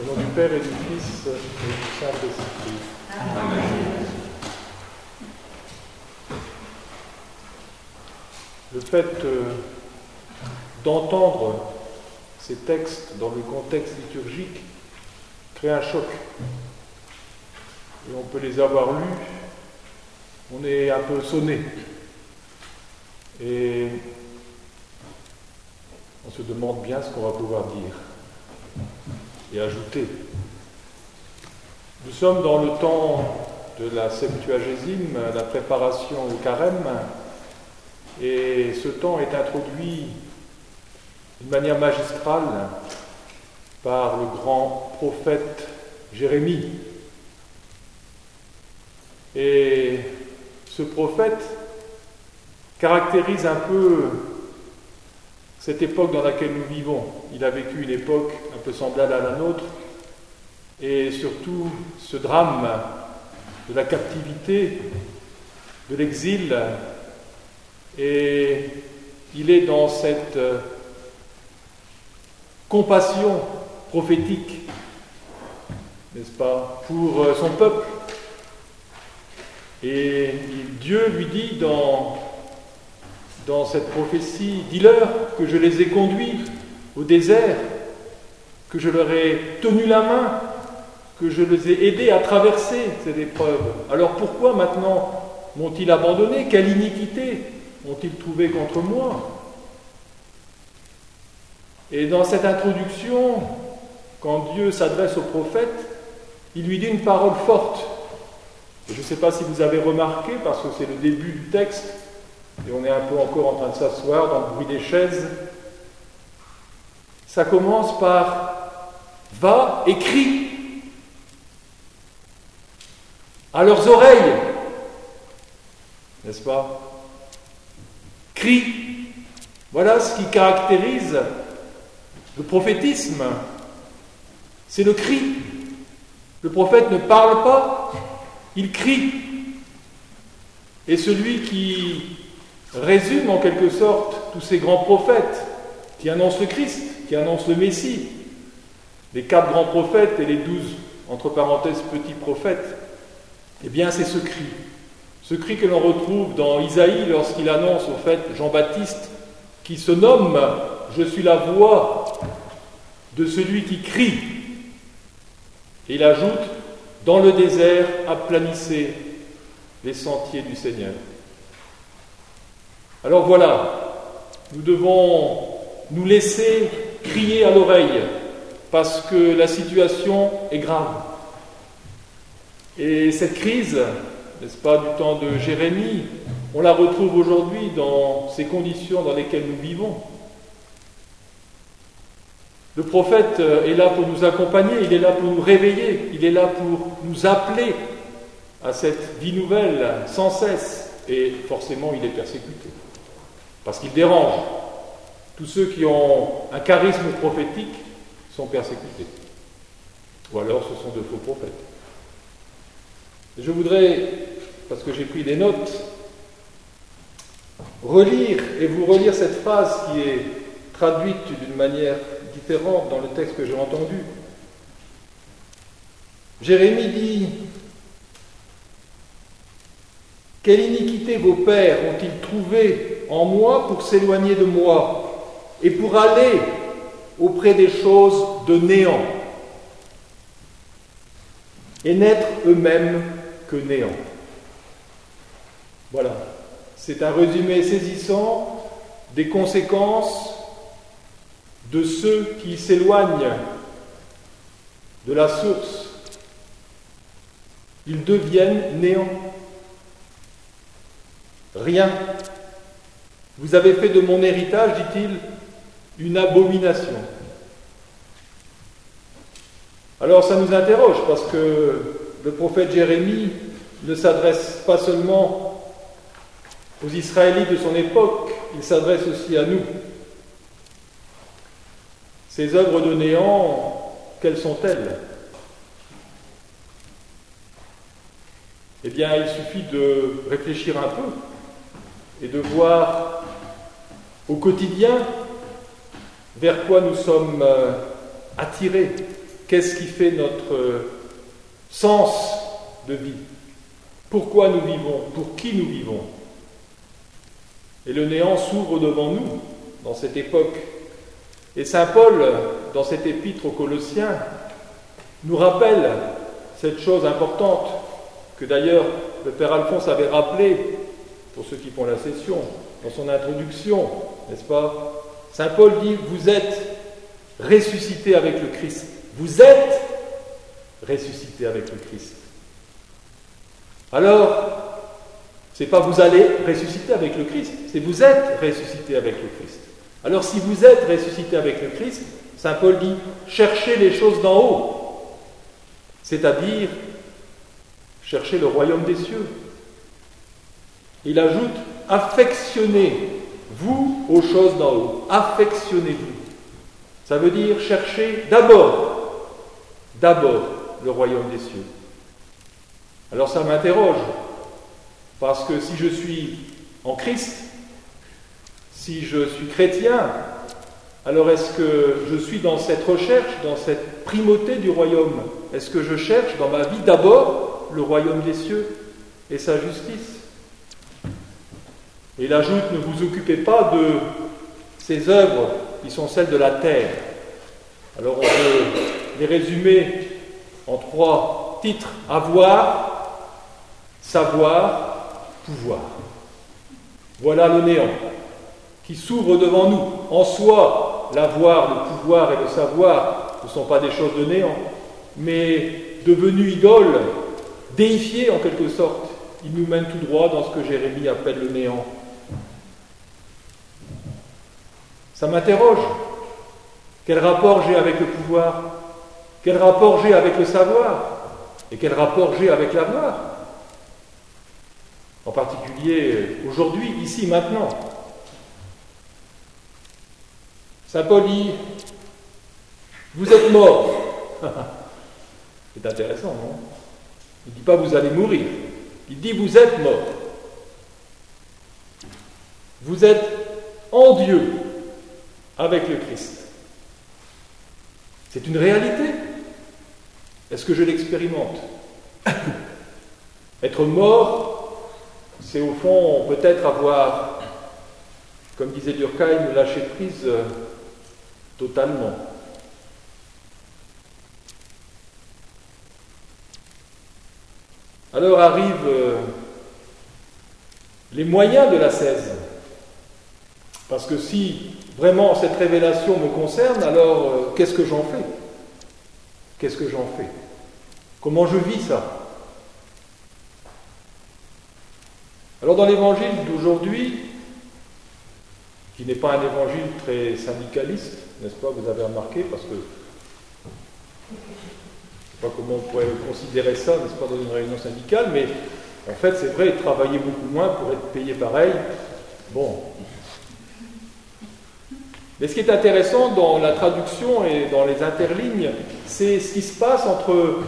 Au nom du Père et du Fils du Saint-Esprit. Amen. Le fait euh, d'entendre ces textes dans le contexte liturgique crée un choc. Et on peut les avoir lus, on est un peu sonné. Et on se demande bien ce qu'on va pouvoir dire et ajouter. Nous sommes dans le temps de la Septuagésime, la préparation au carême, et ce temps est introduit d'une manière magistrale par le grand prophète Jérémie. Et ce prophète caractérise un peu cette époque dans laquelle nous vivons. Il a vécu une époque un peu semblable à la nôtre, et surtout ce drame de la captivité, de l'exil, et il est dans cette euh, compassion prophétique, n'est-ce pas, pour euh, son peuple. Et Dieu lui dit dans dans cette prophétie, dis-leur que je les ai conduits au désert, que je leur ai tenu la main, que je les ai aidés à traverser cette épreuve. Alors pourquoi maintenant m'ont-ils abandonné? Quelle iniquité ont-ils trouvé contre moi? Et dans cette introduction, quand Dieu s'adresse au prophète, il lui dit une parole forte. je ne sais pas si vous avez remarqué, parce que c'est le début du texte, et on est un peu encore en train de s'asseoir dans le bruit des chaises. Ça commence par Va et crie à leurs oreilles, n'est-ce pas? Crie. Voilà ce qui caractérise le prophétisme. C'est le cri. Le prophète ne parle pas, il crie. Et celui qui résume en quelque sorte tous ces grands prophètes qui annoncent le Christ, qui annoncent le Messie. Les quatre grands prophètes et les douze, entre parenthèses, petits prophètes, eh bien c'est ce cri. Ce cri que l'on retrouve dans Isaïe lorsqu'il annonce au fait Jean-Baptiste qui se nomme Je suis la voix de celui qui crie. Et il ajoute Dans le désert, aplanissez les sentiers du Seigneur. Alors voilà, nous devons nous laisser crier à l'oreille parce que la situation est grave. Et cette crise, n'est-ce pas, du temps de Jérémie, on la retrouve aujourd'hui dans ces conditions dans lesquelles nous vivons. Le prophète est là pour nous accompagner, il est là pour nous réveiller, il est là pour nous appeler à cette vie nouvelle sans cesse, et forcément il est persécuté parce qu'il dérange. Tous ceux qui ont un charisme prophétique sont persécutés. Ou alors ce sont de faux prophètes. je voudrais, parce que j'ai pris des notes, relire et vous relire cette phrase qui est traduite d'une manière différente dans le texte que j'ai entendu. Jérémie dit Quelle iniquité vos pères ont-ils trouvé en moi pour s'éloigner de moi et pour aller auprès des choses de néant et n'être eux-mêmes que néant. Voilà, c'est un résumé saisissant des conséquences de ceux qui s'éloignent de la source. Ils deviennent néant. Rien vous avez fait de mon héritage, dit-il, une abomination. Alors ça nous interroge parce que le prophète Jérémie ne s'adresse pas seulement aux Israélites de son époque, il s'adresse aussi à nous. Ces œuvres de néant, quelles sont-elles? Eh bien, il suffit de réfléchir un peu et de voir au quotidien vers quoi nous sommes euh, attirés, Qu'est-ce qui fait notre sens de vie? Pourquoi nous vivons? Pour qui nous vivons? Et le néant s'ouvre devant nous dans cette époque. Et Saint Paul, dans cette épître aux Colossiens, nous rappelle cette chose importante que d'ailleurs le Père Alphonse avait rappelé, pour ceux qui font la session, dans son introduction, n'est-ce pas? Saint Paul dit, vous êtes ressuscité avec le Christ. Vous êtes ressuscité avec le Christ. Alors, c'est pas vous allez ressusciter avec le Christ, c'est vous êtes ressuscité avec le Christ. Alors si vous êtes ressuscité avec le Christ, Saint Paul dit, cherchez les choses d'en haut, c'est-à-dire chercher le royaume des cieux. Il ajoute, affectionnez-vous aux choses d'en haut, affectionnez-vous. Ça veut dire chercher d'abord, d'abord le royaume des cieux. Alors ça m'interroge, parce que si je suis en Christ, si je suis chrétien, alors est-ce que je suis dans cette recherche, dans cette primauté du royaume? Est-ce que je cherche dans ma vie d'abord le royaume des cieux et sa justice? Et il ajoute, ne vous occupez pas de ces œuvres qui sont celles de la terre. Alors on peut les résumer en trois titres. Avoir, savoir, pouvoir. Voilà le néant qui s'ouvre devant nous. En soi, l'avoir, le pouvoir et le savoir ne sont pas des choses de néant, mais devenus idoles, déifiés en quelque sorte. Ils nous mènent tout droit dans ce que Jérémie appelle le néant. Ça m'interroge. Quel rapport j'ai avec le pouvoir? Quel rapport j'ai avec le savoir? Et quel rapport j'ai avec l'avoir En particulier aujourd'hui, ici, maintenant. Saint Paul dit, vous êtes mort. C'est intéressant, non? Il ne dit pas vous allez mourir. Il dit vous êtes mort. Vous êtes en Dieu avec le Christ. C'est une réalité. Est-ce que je l'expérimente Être mort, c'est au fond peut-être avoir, comme disait Durkheim, lâché prise euh, totalement. Alors arrivent euh, les moyens de la 16. Parce que si vraiment cette révélation me concerne, alors euh, qu'est-ce que j'en fais? Qu'est-ce que j'en fais? Comment je vis ça? Alors dans l'évangile d'aujourd'hui, qui n'est pas un évangile très syndicaliste, n'est-ce pas Vous avez remarqué, parce que je ne sais pas comment on pourrait considérer ça, n'est-ce pas, dans une réunion syndicale, mais en fait, c'est vrai, travailler beaucoup moins pour être payé pareil. Bon. Mais ce qui est intéressant dans la traduction et dans les interlignes, c'est ce qui se passe entre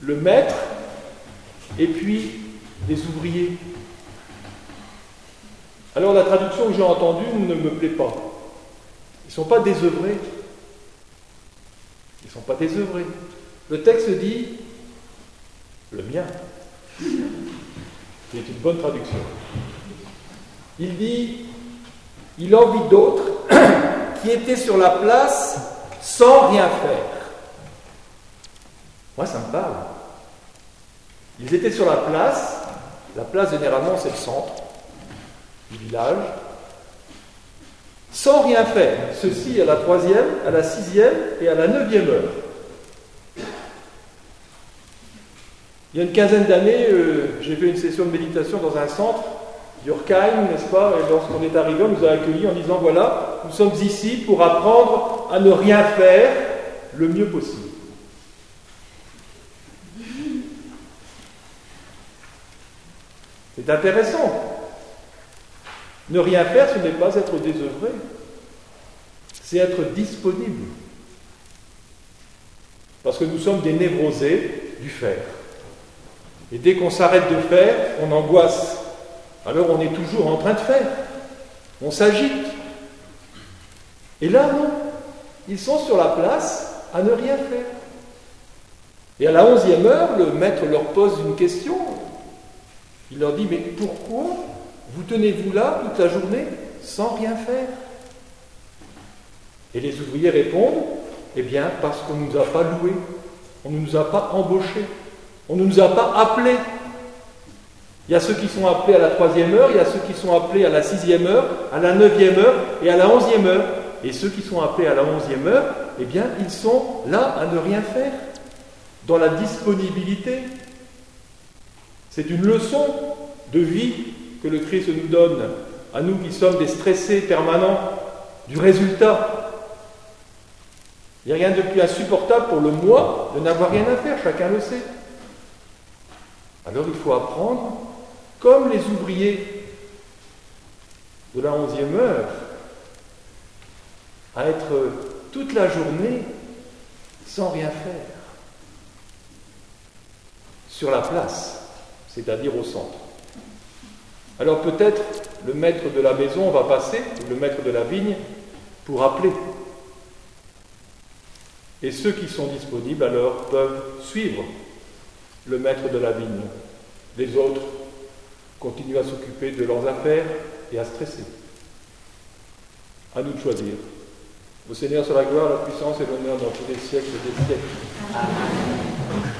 le maître et puis les ouvriers. Alors la traduction que j'ai entendue ne me plaît pas. Ils ne sont pas désœuvrés. Ils ne sont pas désœuvrés. Le texte dit le mien, qui est une bonne traduction. Il dit il envie d'autres qui étaient sur la place sans rien faire. Moi, ça me parle. Ils étaient sur la place. La place, généralement, c'est le centre du village, sans rien faire. Ceci à la troisième, à la sixième et à la neuvième heure. Il y a une quinzaine d'années, euh, j'ai fait une session de méditation dans un centre, Durkheim, n'est-ce pas? Et lorsqu'on est arrivé, on nous a accueillis en disant voilà, nous sommes ici pour apprendre à ne rien faire le mieux possible. C'est intéressant. Ne rien faire, ce n'est pas être désœuvré, c'est être disponible. Parce que nous sommes des névrosés du faire. Et dès qu'on s'arrête de faire, on angoisse. Alors on est toujours en train de faire. On s'agite. Et là, non. Ils sont sur la place à ne rien faire. Et à la onzième heure, le maître leur pose une question. Il leur dit, mais pourquoi vous tenez-vous là toute la journée sans rien faire? Et les ouvriers répondent, eh bien parce qu'on ne nous a pas loués, on ne nous a pas embauchés, on ne nous a pas appelés. Il y a ceux qui sont appelés à la troisième heure, il y a ceux qui sont appelés à la sixième heure, à la neuvième heure et à la onzième heure. Et ceux qui sont appelés à la onzième heure, eh bien, ils sont là à ne rien faire, dans la disponibilité. C'est une leçon de vie que le Christ nous donne, à nous qui sommes des stressés permanents du résultat. Il n'y a rien de plus insupportable pour le moi de n'avoir rien à faire, chacun le sait. Alors il faut apprendre, comme les ouvriers de la onzième heure, à être toute la journée sans rien faire, sur la place, c'est-à-dire au centre. Alors peut-être le maître de la maison va passer, ou le maître de la vigne, pour appeler. Et ceux qui sont disponibles alors peuvent suivre le maître de la vigne. Les autres continuent à s'occuper de leurs affaires et à stresser. À nous de choisir. Au Seigneur soit la gloire, la puissance et l'honneur dans tous les siècles des siècles. Amen.